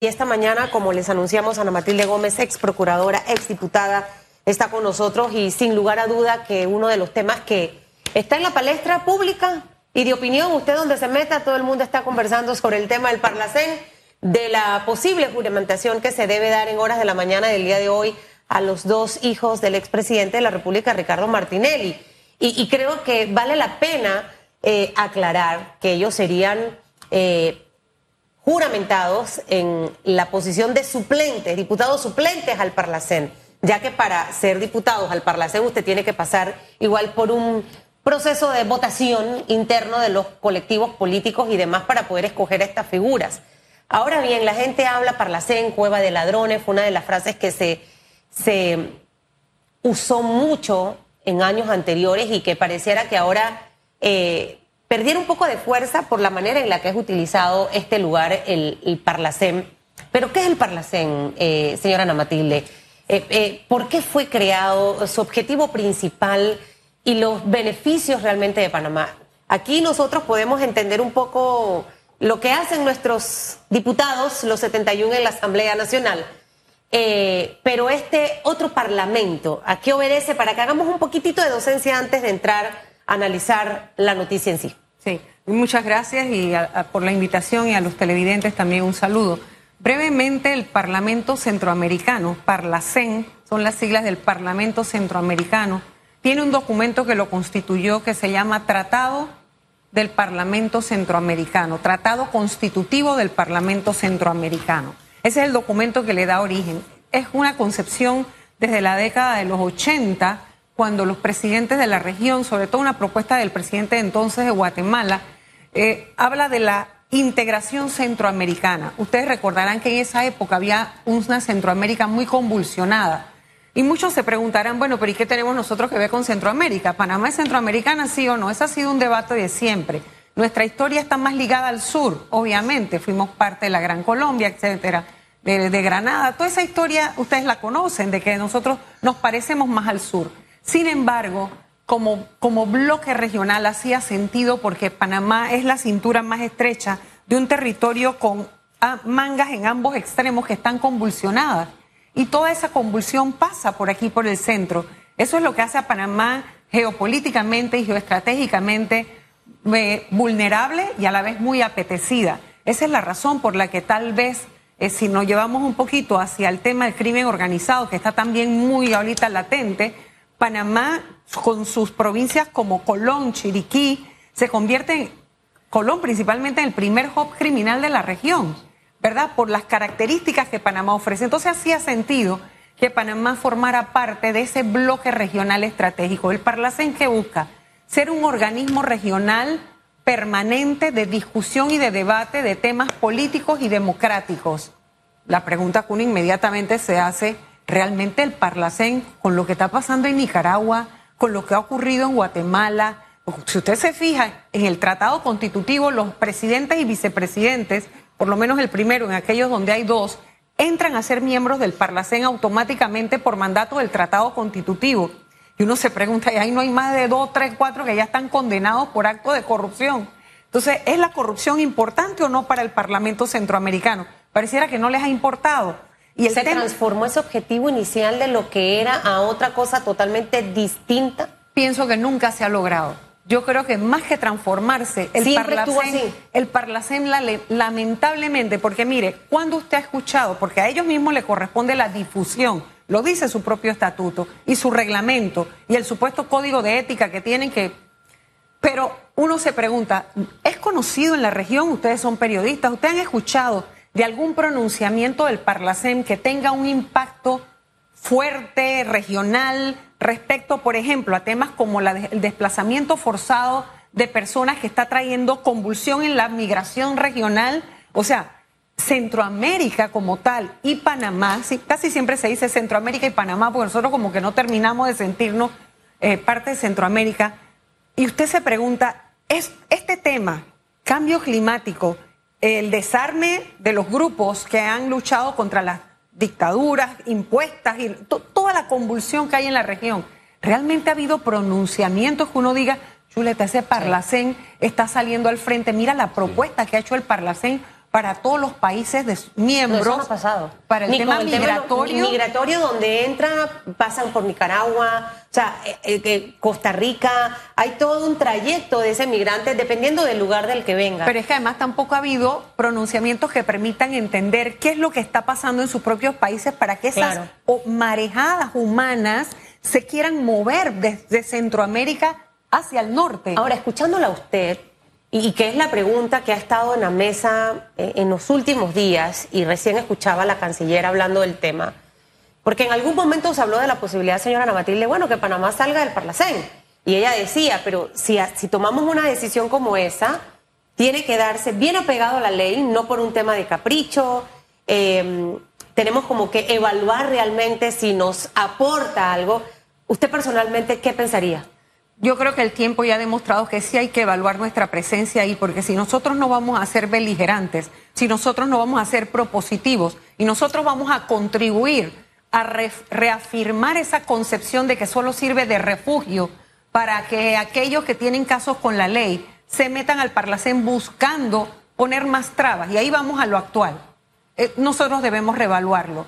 Y esta mañana, como les anunciamos, Ana Matilde Gómez, ex procuradora, ex diputada, está con nosotros y sin lugar a duda que uno de los temas que está en la palestra pública y de opinión, usted donde se meta, todo el mundo está conversando sobre el tema del Parlacén, de la posible juramentación que se debe dar en horas de la mañana del día de hoy a los dos hijos del expresidente de la República, Ricardo Martinelli. Y, creo que vale la pena eh, aclarar que ellos serían... Eh, juramentados en la posición de suplentes, diputados suplentes al Parlacén, ya que para ser diputados al Parlacén usted tiene que pasar igual por un proceso de votación interno de los colectivos políticos y demás para poder escoger estas figuras. Ahora bien, la gente habla Parlacén, cueva de ladrones, fue una de las frases que se, se usó mucho en años anteriores y que pareciera que ahora eh, perdiera un poco de fuerza por la manera en la que es utilizado este lugar, el, el Parlacén. Pero, ¿qué es el Parlacén, eh, señora Ana Matilde? Eh, eh, ¿Por qué fue creado? Su objetivo principal y los beneficios realmente de Panamá. Aquí nosotros podemos entender un poco lo que hacen nuestros diputados, los 71 en la Asamblea Nacional. pero este otro parlamento, ¿a qué obedece? Para que hagamos un poquitito de docencia antes de entrar analizar la noticia en sí. Sí, muchas gracias y por la invitación y a los televidentes también un saludo. Brevemente, el Parlamento Centroamericano, Parlacen, son las siglas del Parlamento Centroamericano, tiene un documento que lo constituyó que se llama Tratado del Parlamento Centroamericano, Tratado Constitutivo del Parlamento Centroamericano. Ese es el documento que le da origen. Es una concepción desde la década de los 80 cuando los presidentes de la región, sobre todo una propuesta del presidente entonces de Guatemala, eh, habla de la integración centroamericana. Ustedes recordarán que en esa época había una Centroamérica muy convulsionada. Y muchos se preguntarán, bueno, pero ¿y qué tenemos nosotros que ver con Centroamérica? ¿Panamá es centroamericana, sí o no? Ese ha sido un debate de siempre. Nuestra historia está más ligada al sur, obviamente. Fuimos parte de la Gran Colombia, etcétera, de, de Granada. Toda esa historia ustedes la conocen, de que nosotros nos parecemos más al sur. Sin embargo, como, como bloque regional hacía sentido porque Panamá es la cintura más estrecha de un territorio con ah, mangas en ambos extremos que están convulsionadas. Y toda esa convulsión pasa por aquí, por el centro. Eso es lo que hace a Panamá geopolíticamente y geoestratégicamente eh, vulnerable y a la vez muy apetecida. Esa es la razón por la que tal vez, eh, si nos llevamos un poquito hacia el tema del crimen organizado, que está también muy ahorita latente, Panamá, con sus provincias como Colón, Chiriquí, se convierte en, Colón principalmente en el primer hub criminal de la región, ¿verdad? Por las características que Panamá ofrece. Entonces hacía sentido que Panamá formara parte de ese bloque regional estratégico. El Parlacén que busca ser un organismo regional permanente de discusión y de debate de temas políticos y democráticos. La pregunta que uno inmediatamente se hace realmente el Parlacén, con lo que está pasando en Nicaragua, con lo que ha ocurrido en Guatemala, si usted se fija en el tratado constitutivo, los presidentes y vicepresidentes, por lo menos el primero, en aquellos donde hay dos, entran a ser miembros del Parlacén automáticamente por mandato del tratado constitutivo. Y uno se pregunta, ¿y ahí no hay más de dos, tres, cuatro que ya están condenados por acto de corrupción? Entonces, ¿es la corrupción importante o no para el Parlamento centroamericano? Pareciera que no les ha importado. Y se transformó ese objetivo inicial de lo que era a otra cosa totalmente distinta. Pienso que nunca se ha logrado. Yo creo que más que transformarse, el Parlacén, el Parlacén lamentablemente, porque mire, cuando usted ha escuchado, porque a ellos mismos le corresponde la difusión, lo dice su propio estatuto y su reglamento y el supuesto código de ética que tienen que... Pero uno se pregunta, ¿es conocido en la región? Ustedes son periodistas, ustedes han escuchado de algún pronunciamiento del Parlacén que tenga un impacto fuerte, regional, respecto, por ejemplo, a temas como el desplazamiento forzado de personas que está trayendo convulsión en la migración regional. O sea, Centroamérica como tal y Panamá, casi siempre se dice Centroamérica y Panamá, porque nosotros como que no terminamos de sentirnos eh, parte de Centroamérica. Y usted se pregunta, ¿es este tema, cambio climático, el desarme de los grupos que han luchado contra las dictaduras impuestas y toda la convulsión que hay en la región. Realmente ha habido pronunciamientos que uno diga, Chuleta, ese Parlacén está saliendo al frente. Mira la propuesta que ha hecho el Parlacén para todos los países de miembros. pasado. Para el tema migratorio. migratorio donde entra, pasan por Nicaragua, o sea, eh, eh, Costa Rica, hay todo un trayecto de ese migrante dependiendo del lugar del que venga. Pero es que además tampoco ha habido pronunciamientos que permitan entender qué es lo que está pasando en sus propios países para que esas marejadas humanas se quieran mover desde Centroamérica hacia el norte. Ahora, escuchándola a usted, y, que es la pregunta que ha estado en la mesa eh, en los últimos días, y recién escuchaba a la canciller hablando del tema, porque en algún momento se habló de la posibilidad, señora Ana Matilde, bueno, que Panamá salga del Parlacén. Y ella decía, pero si, si tomamos una decisión como esa, tiene que darse bien apegado a la ley, no por un tema de capricho. Em, tenemos como que evaluar realmente si nos aporta algo. ¿Usted personalmente qué pensaría? Yo creo que el tiempo ya ha demostrado que sí hay que evaluar nuestra presencia ahí, porque si nosotros no vamos a ser beligerantes, si nosotros no vamos a ser propositivos y nosotros vamos a contribuir a reafirmar esa concepción de que solo sirve de refugio para que aquellos que tienen casos con la ley se metan al Parlacén buscando poner más trabas. Y ahí vamos a lo actual. Eh, nosotros debemos reevaluarlo.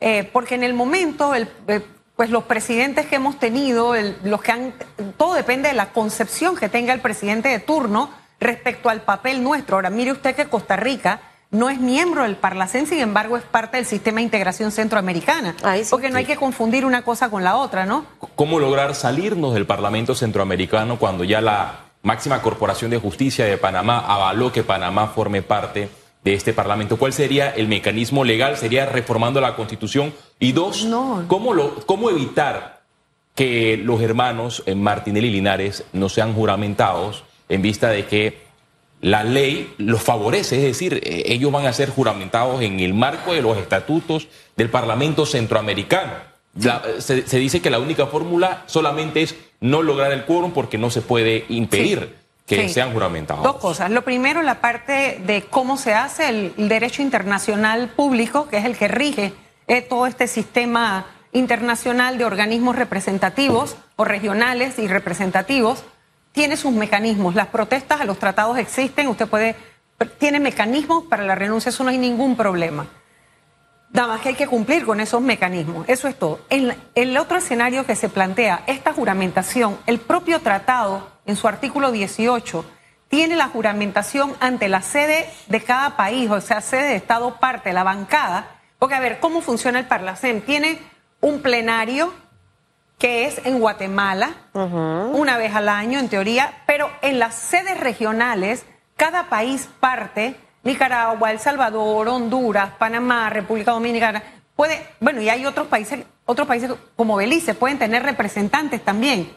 Eh, porque en el momento el, eh, pues los presidentes que hemos tenido, los que han, todo depende de la concepción que tenga el presidente de turno respecto al papel nuestro. Ahora, mire usted que Costa Rica no es miembro del Parlacén, sin embargo, es parte del sistema de integración centroamericana. porque no hay que confundir una cosa con la otra, ¿no? ¿Cómo lograr salirnos del Parlamento centroamericano cuando ya la máxima corporación de justicia de Panamá avaló que Panamá forme parte? De este Parlamento. ¿Cuál sería el mecanismo legal? ¿Sería reformando la Constitución? Y dos, ¿cómo, lo, ¿cómo evitar que los hermanos en Martinelli y Linares no sean juramentados en vista de que la ley los favorece? Es decir, eh, ellos van a ser juramentados en el marco de los estatutos del Parlamento Centroamericano. se, dice que la única fórmula solamente es no lograr el quórum porque no se puede impedir que sean juramentados. Dos cosas. Lo primero, la parte de cómo se hace el, derecho internacional público, que es el que rige eh, todo este sistema internacional de organismos representativos o regionales y representativos, tiene sus mecanismos. Las protestas a los tratados existen, usted puede, tiene mecanismos para la renuncia, eso no hay ningún problema. Nada más que hay que cumplir con esos mecanismos. Eso es todo. En el otro escenario que se plantea, esta juramentación, el propio tratado, en su artículo 18, tiene la juramentación ante la sede de cada país, o sea, sede de Estado parte, la bancada. Porque, a ver, ¿cómo funciona el Parlacén? Tiene un plenario que es en Guatemala, una vez al año, en teoría, pero en las sedes regionales, cada país parte Nicaragua, El Salvador, Honduras, Panamá, República Dominicana, puede, bueno, y hay otros países, otros países como Belice, pueden tener representantes también.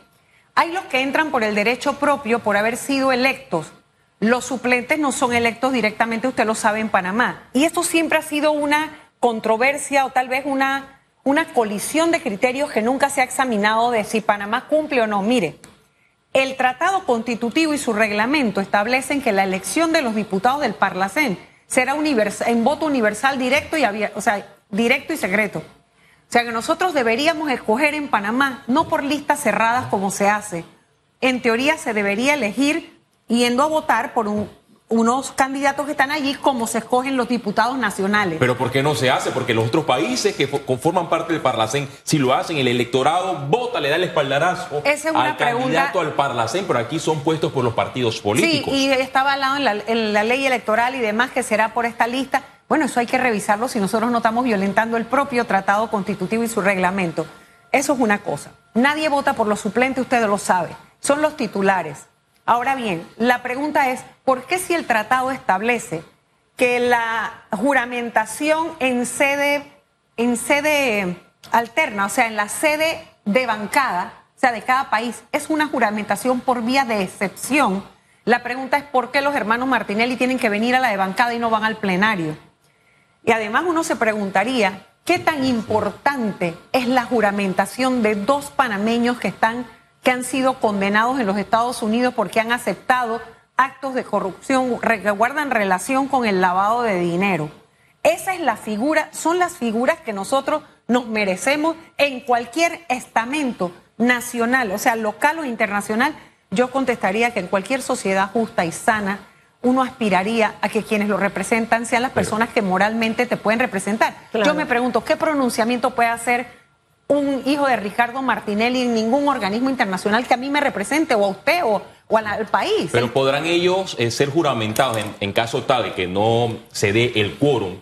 Hay los que entran por el derecho propio, por haber sido electos. Los suplentes no son electos directamente, usted lo sabe, en Panamá. Y esto siempre ha sido una controversia o tal vez una, una colisión de criterios que nunca se ha examinado de si Panamá cumple o no. Mire, el tratado constitutivo y su reglamento establecen que la elección de los diputados del Parlacén será en voto universal directo y o sea, directo y secreto. O sea que nosotros deberíamos escoger en Panamá, no por listas cerradas como se hace. En teoría se debería elegir yendo a votar por un, unos candidatos que están allí como se escogen los diputados nacionales. Pero ¿por qué no se hace? Porque los otros países que conforman parte del Parlacén, si lo hacen, el electorado vota, le da el espaldarazo al candidato al Parlacén, pero aquí son puestos por los partidos políticos. Sí, y está avalado en la, en la ley electoral y demás que será por esta lista. Bueno, eso hay que revisarlo si nosotros no estamos violentando el propio tratado constitutivo y su reglamento. Eso es una cosa. Nadie vota por los suplentes, ustedes lo saben. Son los titulares. Ahora bien, la pregunta es, ¿por qué si el tratado establece que la juramentación en sede, en sede alterna, o sea, en la sede de bancada, o sea, de cada país, es una juramentación por vía de excepción? La pregunta es, ¿por qué los hermanos Martinelli tienen que venir a la de bancada y no van al plenario? Y además uno se preguntaría, ¿qué tan importante es la juramentación de dos panameños que están que han sido condenados en los Estados Unidos porque han aceptado actos de corrupción que guardan relación con el lavado de dinero. Esa es la figura, son las figuras que nosotros nos merecemos en cualquier estamento nacional, o sea, local o internacional. Yo contestaría que en cualquier sociedad justa y sana, uno aspiraría a que quienes lo representan sean las personas que moralmente te pueden representar. Yo me pregunto, ¿qué pronunciamiento puede hacer un hijo de Ricardo Martinelli en ningún organismo internacional que a mí me represente, o a usted, o, al, país? Pero podrán ellos eh, ser juramentados en, en, caso tal de que no se dé el quórum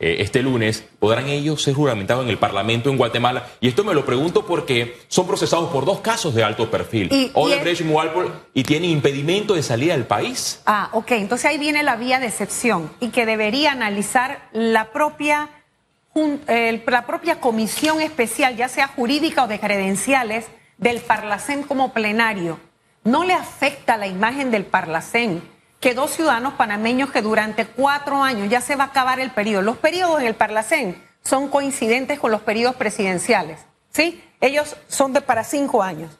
eh, este lunes, podrán ellos ser juramentados en el Parlamento en Guatemala. Y esto me lo pregunto porque son procesados por dos casos de alto perfil. Y, Odebrecht y y tienen impedimento de salida del país. Ah, ok. Entonces ahí viene la vía de excepción y que debería analizar la propia, la propia comisión especial, ya sea jurídica o de credenciales, del Parlacén como plenario. No le afecta la imagen del Parlacén que dos ciudadanos panameños que durante cuatro años ya se va a acabar el periodo. Los periodos en el Parlacén son coincidentes con los periodos presidenciales, ¿sí? Ellos son de para cinco años.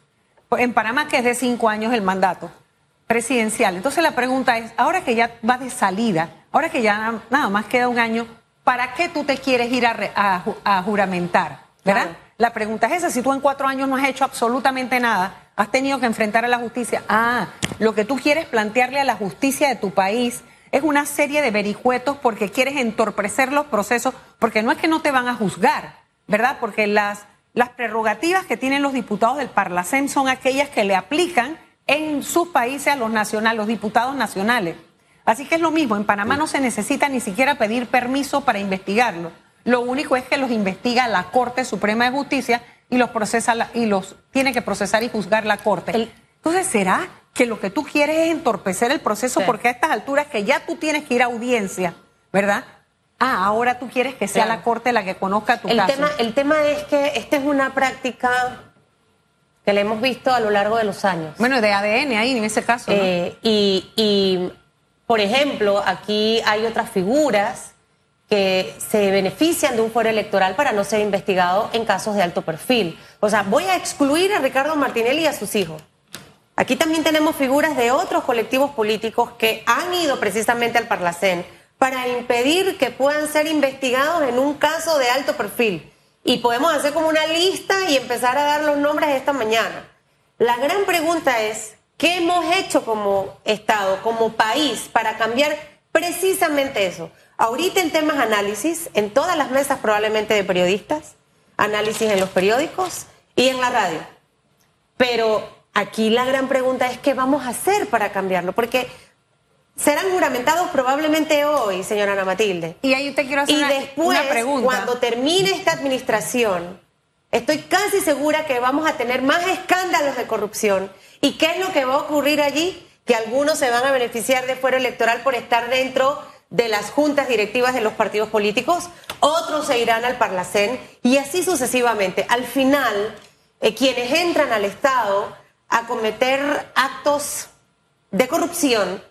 En Panamá, que es de cinco años el mandato presidencial. Entonces la pregunta es, ahora que ya va de salida, ahora que ya nada más queda un año, ¿para qué tú te quieres ir a, juramentar? ¿Verdad? La pregunta es esa, si tú en cuatro años no has hecho absolutamente nada, has tenido que enfrentar a la justicia. Ah, lo que tú quieres plantearle a la justicia de tu país es una serie de vericuetos porque quieres entorpecer los procesos, porque no es que no te van a juzgar, ¿verdad? Porque las, las prerrogativas que tienen los diputados del Parlacén son aquellas que le aplican en sus países a los nacionales, los diputados nacionales. Así que es lo mismo, en Panamá no se necesita ni siquiera pedir permiso para investigarlo. Lo único es que los investiga la Corte Suprema de Justicia y los procesa y los tiene que procesar y juzgar la Corte. Entonces, ¿será que lo que tú quieres es entorpecer el proceso porque a estas alturas que ya tú tienes que ir a audiencia, ¿verdad? Ah, ahora tú quieres que sea la Corte la que conozca tu el caso. Tema, el tema es que esta es una práctica que la hemos visto a lo largo de los años. Bueno, de ADN ahí en ese caso. Eh, y, y, por ejemplo, aquí hay otras figuras que se benefician de un foro electoral para no ser investigado en casos de alto perfil. O sea, voy a excluir a Ricardo Martinelli y a sus hijos. Aquí también tenemos figuras de otros colectivos políticos que han ido precisamente al Parlacén para impedir que puedan ser investigados en un caso de alto perfil. Y podemos hacer como una lista y empezar a dar los nombres esta mañana. La gran pregunta es, ¿qué hemos hecho como Estado, como país, para cambiar precisamente eso? Ahorita en temas análisis, en todas las mesas probablemente de periodistas, análisis en los periódicos y en la radio. Pero aquí la gran pregunta es qué vamos a hacer para cambiarlo, porque serán juramentados probablemente hoy, señora Ana Matilde. Y ahí te quiero hacer y después, cuando termine esta administración, estoy casi segura que vamos a tener más escándalos de corrupción. ¿Y qué es lo que va a ocurrir allí? Que algunos se van a beneficiar de fuero electoral por estar dentro de las juntas directivas de los partidos políticos, otros se irán al Parlacén y así sucesivamente. Al final, eh, quienes entran al Estado a cometer actos de corrupción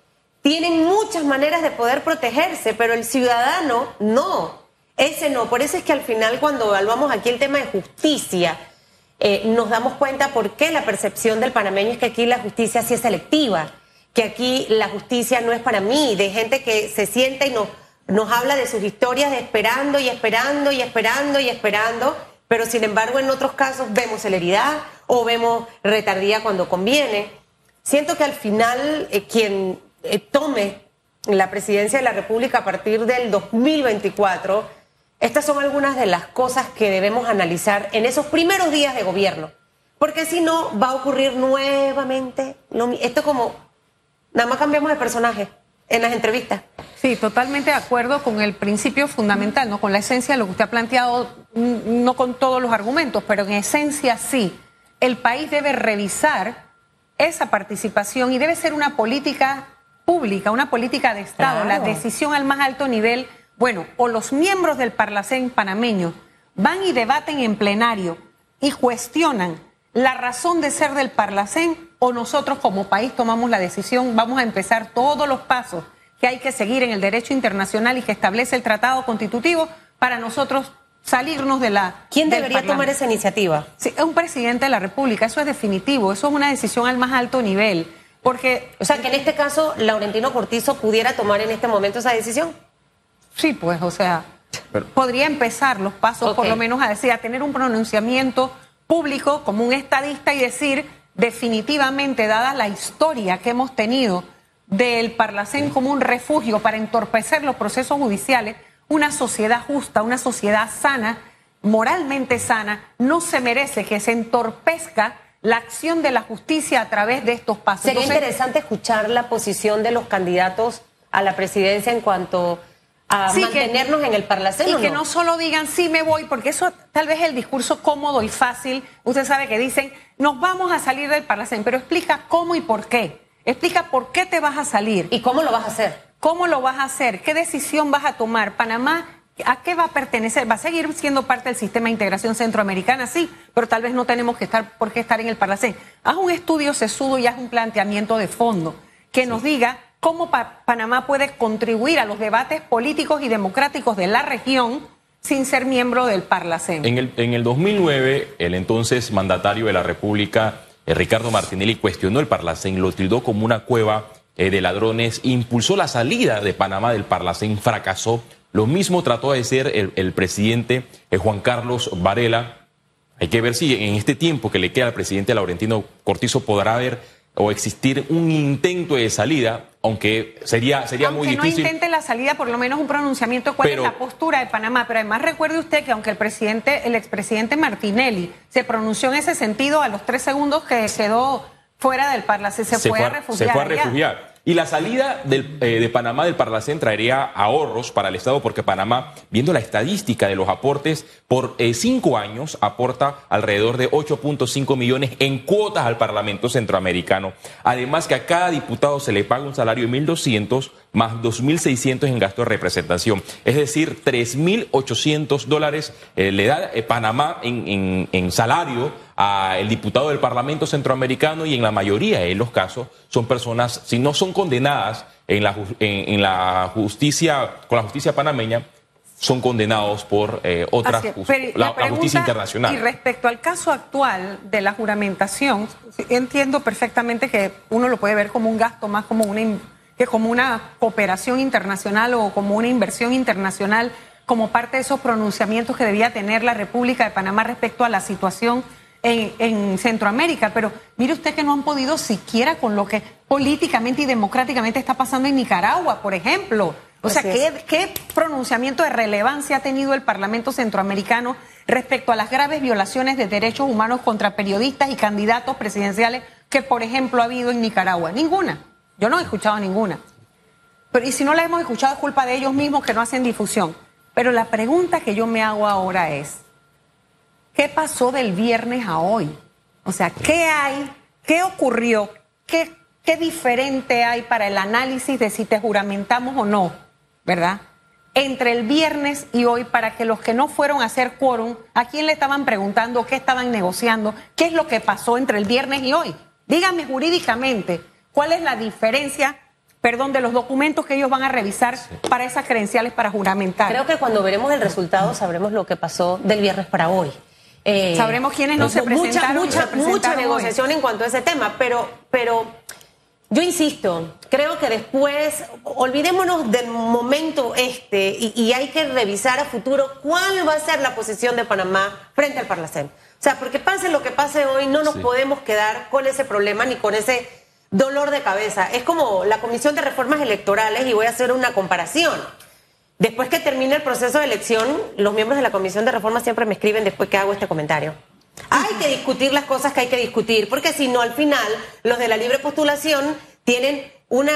tienen muchas maneras de poder protegerse, pero el ciudadano no. Ese no. Por eso es que al final cuando evaluamos aquí el tema de justicia, eh, nos damos cuenta por qué la percepción del panameño es que aquí la justicia sí es selectiva que aquí la justicia no es para mí, de gente que se sienta y nos, nos habla de sus historias de esperando y esperando y esperando y esperando, pero sin embargo en otros casos vemos celeridad o vemos retardía cuando conviene. Siento que al final eh, quien eh, tome la presidencia de la República a partir del 2024, estas son algunas de las cosas que debemos analizar en esos primeros días de gobierno, porque si no va a ocurrir nuevamente esto como Nada más cambiamos de personaje en las entrevistas. Sí, totalmente de acuerdo con el principio fundamental, no con la esencia de lo que usted ha planteado, no con todos los argumentos, pero en esencia sí. El país debe revisar esa participación y debe ser una política pública, una política de Estado, la decisión al más alto nivel. Bueno, o los miembros del Parlacén panameño van y debaten en plenario y cuestionan la razón de ser del Parlacén o nosotros como país tomamos la decisión, vamos a empezar todos los pasos que hay que seguir en el derecho internacional y que establece el tratado constitutivo para nosotros salirnos de la... ¿Quién debería tomar esa iniciativa? Sí, es un presidente de la República, eso es definitivo, eso es una decisión al más alto nivel. Porque, o sea, que en este caso Laurentino Cortizo pudiera tomar en este momento esa decisión. Sí, pues, o sea, podría empezar los pasos, por lo menos a decir, a tener un pronunciamiento público como un estadista y decir definitivamente, dada la historia que hemos tenido del Parlacén como un refugio para entorpecer los procesos judiciales, una sociedad justa, una sociedad sana, moralmente sana, no se merece que se entorpezca la acción de la justicia a través de estos pasos. Sería interesante escuchar la posición de los candidatos a la presidencia en cuanto a mantenernos en el Parlacén. Y que no solo digan sí me voy, porque eso tal vez es el discurso cómodo y fácil. Usted sabe que dicen nos vamos a salir del Parlacén, pero explica cómo y por qué. Explica por qué te vas a salir. ¿Y cómo lo vas a hacer? ¿Cómo lo vas a hacer? ¿Qué decisión vas a tomar? Panamá ¿A qué va a pertenecer? ¿Va a seguir siendo parte del sistema de integración centroamericana? Sí, pero tal vez no tenemos que estar por qué estar en el Parlacén. Haz un estudio sesudo y haz un planteamiento de fondo que nos diga cómo Panamá puede contribuir a los debates políticos y democráticos de la región sin ser miembro del Parlacén. En el, en el 2009, el entonces mandatario de la República, eh, Ricardo Martinelli, cuestionó el Parlacén, lo tildó como una cueva eh, de ladrones, impulsó la salida de Panamá del Parlacén, fracasó lo mismo trató de ser el, presidente eh, Juan Carlos Varela. Hay que ver si en este tiempo que le queda al presidente Laurentino Cortizo podrá haber o existir un intento de salida, aunque sería, sería muy difícil. Aunque no intente la salida, por lo menos un pronunciamiento cuál es la postura de Panamá. Pero además recuerde usted que aunque el presidente, el expresidente Martinelli se pronunció en ese sentido a los tres segundos que quedó fuera del Parlacén, se, fue, a refugiar. Se fue a refugiar. Y la salida eh, de Panamá del Parlacén traería ahorros para el Estado porque Panamá, viendo la estadística de los aportes, por eh, cinco años aporta alrededor de 8.5 millones en cuotas al Parlamento Centroamericano. Además que a cada diputado se le paga un salario de 1.200 más 2.600 en gasto de representación. Es decir, 3.800 dólares eh, le da Panamá en, en salario al diputado del Parlamento Centroamericano y en la mayoría de los casos son personas, si no son condenadas en la, en, la justicia, con la justicia panameña, son condenados por eh, otras la, justicia internacional. Y respecto al caso actual de la juramentación, entiendo perfectamente que uno lo puede ver como un gasto más como una que como una cooperación internacional o como una inversión internacional como parte de esos pronunciamientos que debía tener la República de Panamá respecto a la situación en, Centroamérica, pero mire usted que no han podido siquiera con lo que políticamente y democráticamente está pasando en Nicaragua, por ejemplo. O sea, ¿qué, ¿qué, pronunciamiento de relevancia ha tenido el Parlamento Centroamericano respecto a las graves violaciones de derechos humanos contra periodistas y candidatos presidenciales que, por ejemplo, ha habido en Nicaragua? Ninguna. Yo no he escuchado ninguna. Pero, y si no la hemos escuchado es culpa de ellos mismos que no hacen difusión. Pero la pregunta que yo me hago ahora es, ¿Qué pasó del viernes a hoy? O sea, ¿qué hay? ¿Qué ocurrió? ¿Qué, qué diferente hay para el análisis de si te juramentamos o no? ¿Verdad? Entre el viernes y hoy, para que los que no fueron a hacer quórum, ¿a quién le estaban preguntando? ¿Qué estaban negociando? ¿Qué es lo que pasó entre el viernes y hoy? Dígame jurídicamente, ¿cuál es la diferencia perdón, de los documentos que ellos van a revisar para esas credenciales para juramentar. Creo que cuando veremos el resultado sabremos lo que pasó del viernes para hoy. Eh, Sabremos quiénes no se presentaron. Mucha, mucha, mucha negociación en cuanto a ese tema, pero, pero yo insisto, creo que después, olvidémonos del momento este y, hay que revisar a futuro cuál va a ser la posición de Panamá frente al Parlacén. O sea, porque pase lo que pase hoy, no nos podemos quedar con ese problema ni con ese dolor de cabeza. Es como la Comisión de Reformas Electorales y voy a hacer una comparación. Después que termine el proceso de elección, los miembros de la Comisión de Reforma siempre me escriben después que hago este comentario. Hay que discutir las cosas que hay que discutir, porque si no, al final, los de la libre postulación tienen una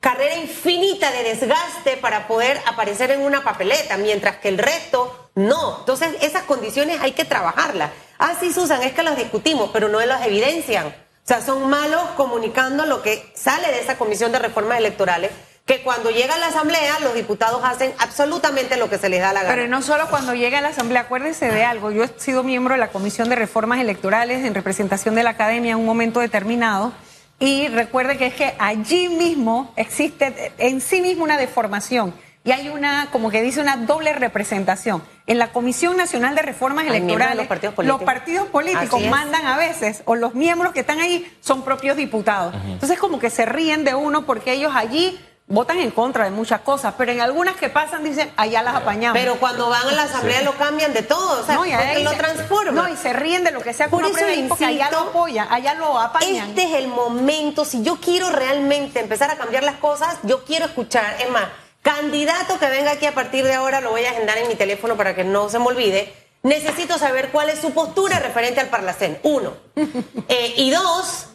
carrera infinita de desgaste para poder aparecer en una papeleta, mientras que el resto no. Entonces, esas condiciones hay que trabajarlas. Ah, sí, Susan, es que las discutimos, pero no las evidencian. O sea, son malos comunicando lo que sale de esa comisión de reformas electorales que cuando llega a la Asamblea los diputados hacen absolutamente lo que se les da la gana. Pero no solo cuando llega a la Asamblea, acuérdese de algo, yo he sido miembro de la Comisión de Reformas Electorales en representación de la Academia en un momento determinado y recuerde que es que allí mismo existe en sí mismo una deformación y hay una, como que dice, una doble representación. En la Comisión Nacional de Reformas Electorales, los partidos políticos, los partidos políticos mandan a veces, o los miembros que están ahí son propios diputados. Entonces como que se ríen de uno porque ellos allí votan en contra de muchas cosas, pero en algunas que pasan dicen, allá las apañamos. Pero cuando van a la asamblea lo cambian de todo, o sea, no, y lo transforman. No, y se ríen de lo que sea Por eso porque allá lo apoyan, allá lo apañan. Este es el momento, si yo quiero realmente empezar a cambiar las cosas, yo quiero escuchar, es más, candidato que venga aquí a partir de ahora, lo voy a agendar en mi teléfono para que no se me olvide, necesito saber cuál es su postura referente al Parlacén, uno. Eh, y dos,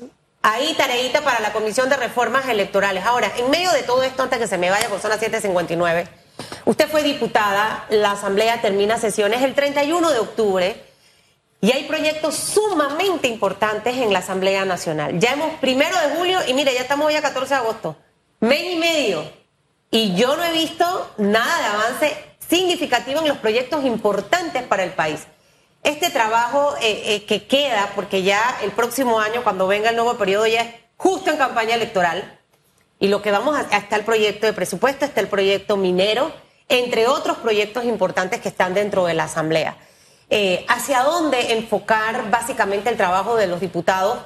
Ahí tareita para la Comisión de Reformas Electorales. Ahora, en medio de todo esto, antes que se me vaya, porque son las 7.59, usted fue diputada, la Asamblea termina sesiones el 31 de octubre y hay proyectos sumamente importantes en la Asamblea Nacional. Ya hemos primero de julio y mire, ya estamos hoy a 14 de agosto, mes y medio. Y yo no he visto nada de avance significativo en los proyectos importantes para el país este trabajo eh, eh, que queda, porque ya el próximo año, cuando venga el nuevo periodo, ya es justo en campaña electoral, y lo que vamos a, está el proyecto de presupuesto, está el proyecto minero, entre otros proyectos importantes que están dentro de la Asamblea. Eh, ¿Hacia dónde enfocar básicamente el trabajo de los diputados?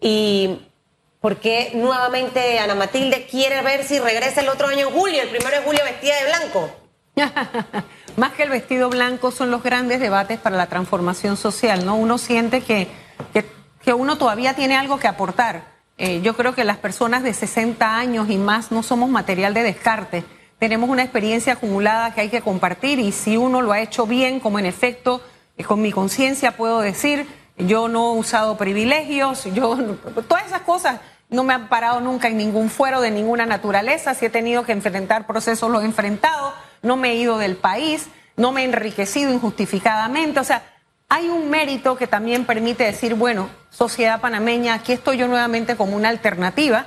Y por qué nuevamente Ana Matilde quiere ver si regresa el otro año en julio, el primero de julio vestida de blanco. Más que el vestido blanco son los grandes debates para la transformación social, ¿no? Uno siente que, que, uno todavía tiene algo que aportar. Eh, yo creo que las personas de 60 años y más no somos material de descarte. Tenemos una experiencia acumulada que hay que compartir y si uno lo ha hecho bien, como en efecto, eh, con mi conciencia puedo decir, yo no he usado privilegios, yo todas esas cosas no me han parado nunca en ningún fuero de ninguna naturaleza, si he tenido que enfrentar procesos, los he enfrentado no me he ido del país, no me he enriquecido injustificadamente. O sea, hay un mérito que también permite decir, bueno, sociedad panameña, aquí estoy yo nuevamente como una alternativa,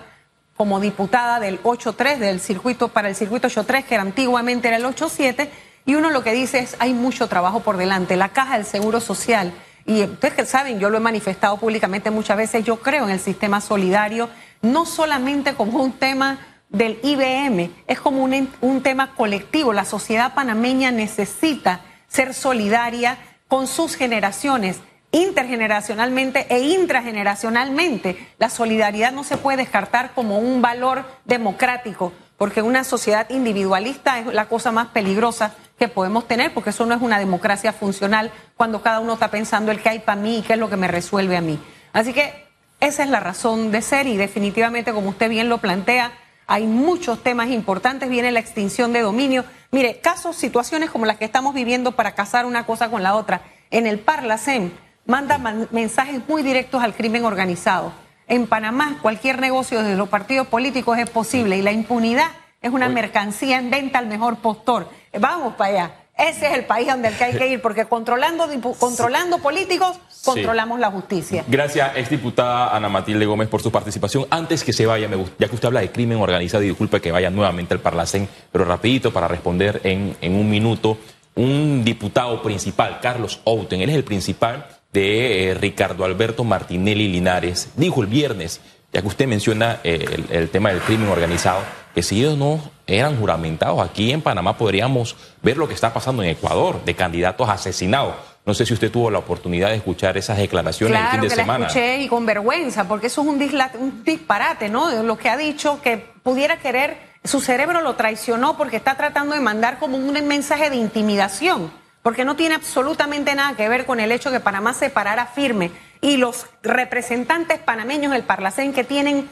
como diputada del 8-3, del circuito, para el circuito 8-3, que antiguamente era el 8-7, y uno lo que dice es, hay mucho trabajo por delante. La caja del Seguro Social, y ustedes que saben, yo lo he manifestado públicamente muchas veces, yo creo en el sistema solidario, no solamente como un tema del IBM. Es como un, un tema colectivo. La sociedad panameña necesita ser solidaria con sus generaciones intergeneracionalmente e intrageneracionalmente. La solidaridad no se puede descartar como un valor democrático, porque una sociedad individualista es la cosa más peligrosa que podemos tener, porque eso no es una democracia funcional cuando cada uno está pensando el que hay para mí y qué es lo que me resuelve a mí. Así que esa es la razón de ser y definitivamente, como usted bien lo plantea, hay muchos temas importantes, viene la extinción de dominio. Mire, casos, situaciones como las que estamos viviendo para casar una cosa con la otra. En el Parlacen manda mensajes muy directos al crimen organizado. En Panamá, cualquier negocio desde los partidos políticos es posible y la impunidad es una mercancía en venta al mejor postor. Vamos para allá. Ese es el país donde hay que ir, porque controlando, controlando políticos, controlamos la justicia. Gracias, exdiputada Ana Matilde Gómez, por su participación. Antes que se vaya, me ya que usted habla de crimen organizado, y disculpe que vaya nuevamente al Parlacén, pero rapidito para responder en, en un minuto, un diputado principal, Carlos Outen, él es el principal de eh, Ricardo Alberto Martinelli Linares, dijo el viernes, ya que usted menciona eh, el tema del crimen organizado, que si ellos no eran juramentados, aquí en Panamá podríamos ver lo que está pasando en Ecuador, de candidatos asesinados. No sé si usted tuvo la oportunidad de escuchar esas declaraciones el fin de que semana. La escuché y con vergüenza, porque eso es un, un disparate, ¿no? Lo que ha dicho que pudiera querer, su cerebro lo traicionó porque está tratando de mandar como un mensaje de intimidación, porque no tiene absolutamente nada que ver con el hecho de que Panamá se parara firme y los representantes panameños del Parlacén que tienen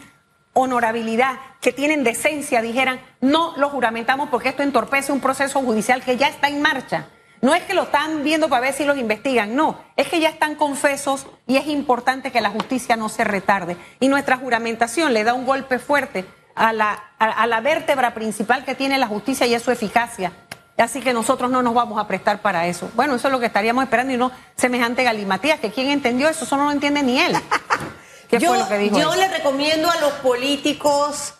honorabilidad, que tienen decencia, dijeran, no lo juramentamos porque esto entorpece un proceso judicial que ya está en marcha. No es que lo están viendo para ver si los investigan, no, es que ya están confesos y es importante que la justicia no se retarde. Y nuestra juramentación le da un golpe fuerte a la, a, la vértebra principal que tiene la justicia y es su eficacia. Así que nosotros no nos vamos a prestar para eso. Bueno, eso es lo que estaríamos esperando y no semejante galimatías, que quien entendió eso, eso no lo entiende ni él. yo, Yo le recomiendo a los políticos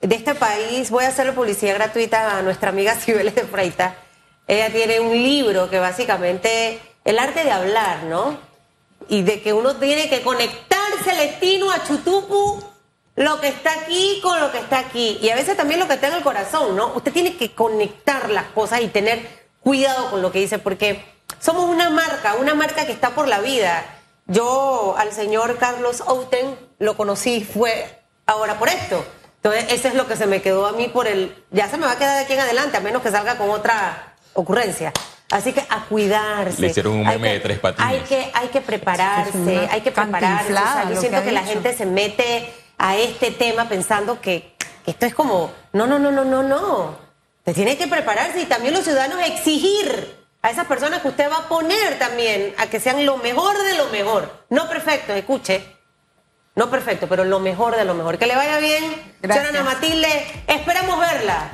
de este país, voy a hacerle publicidad gratuita a nuestra amiga Cibeles de Freita. Ella tiene un libro que básicamente, el arte de hablar, ¿no? Y de que uno tiene que conectar Celestino a Chutupu, lo que está aquí con lo que está aquí. Y a veces también lo que está en el corazón, ¿no? Usted tiene que conectar las cosas y tener cuidado con lo que dice, porque somos una marca, una marca que está por la vida. Yo al señor Carlos Outen lo conocí, fue ahora por esto. Entonces, eso es lo que se me quedó a mí por el... Ya se me va a quedar de aquí en adelante, a menos que salga con otra ocurrencia. Así que a cuidarse. Le hicieron un Hay meme que- de tres patines. Hay que, hay que prepararse, hay que prepararse. O sea, cantinflada yo siento que la gente se mete a este tema pensando que, que esto es como, no, no, no, no, no, no. Te tiene que prepararse y también los ciudadanos exigir a esas personas que usted va a poner también a que sean lo mejor de lo mejor. No perfecto, escuche. No perfecto, pero lo mejor de lo mejor. Que le vaya bien. Gracias. Señora Ana Matilde, esperamos verla.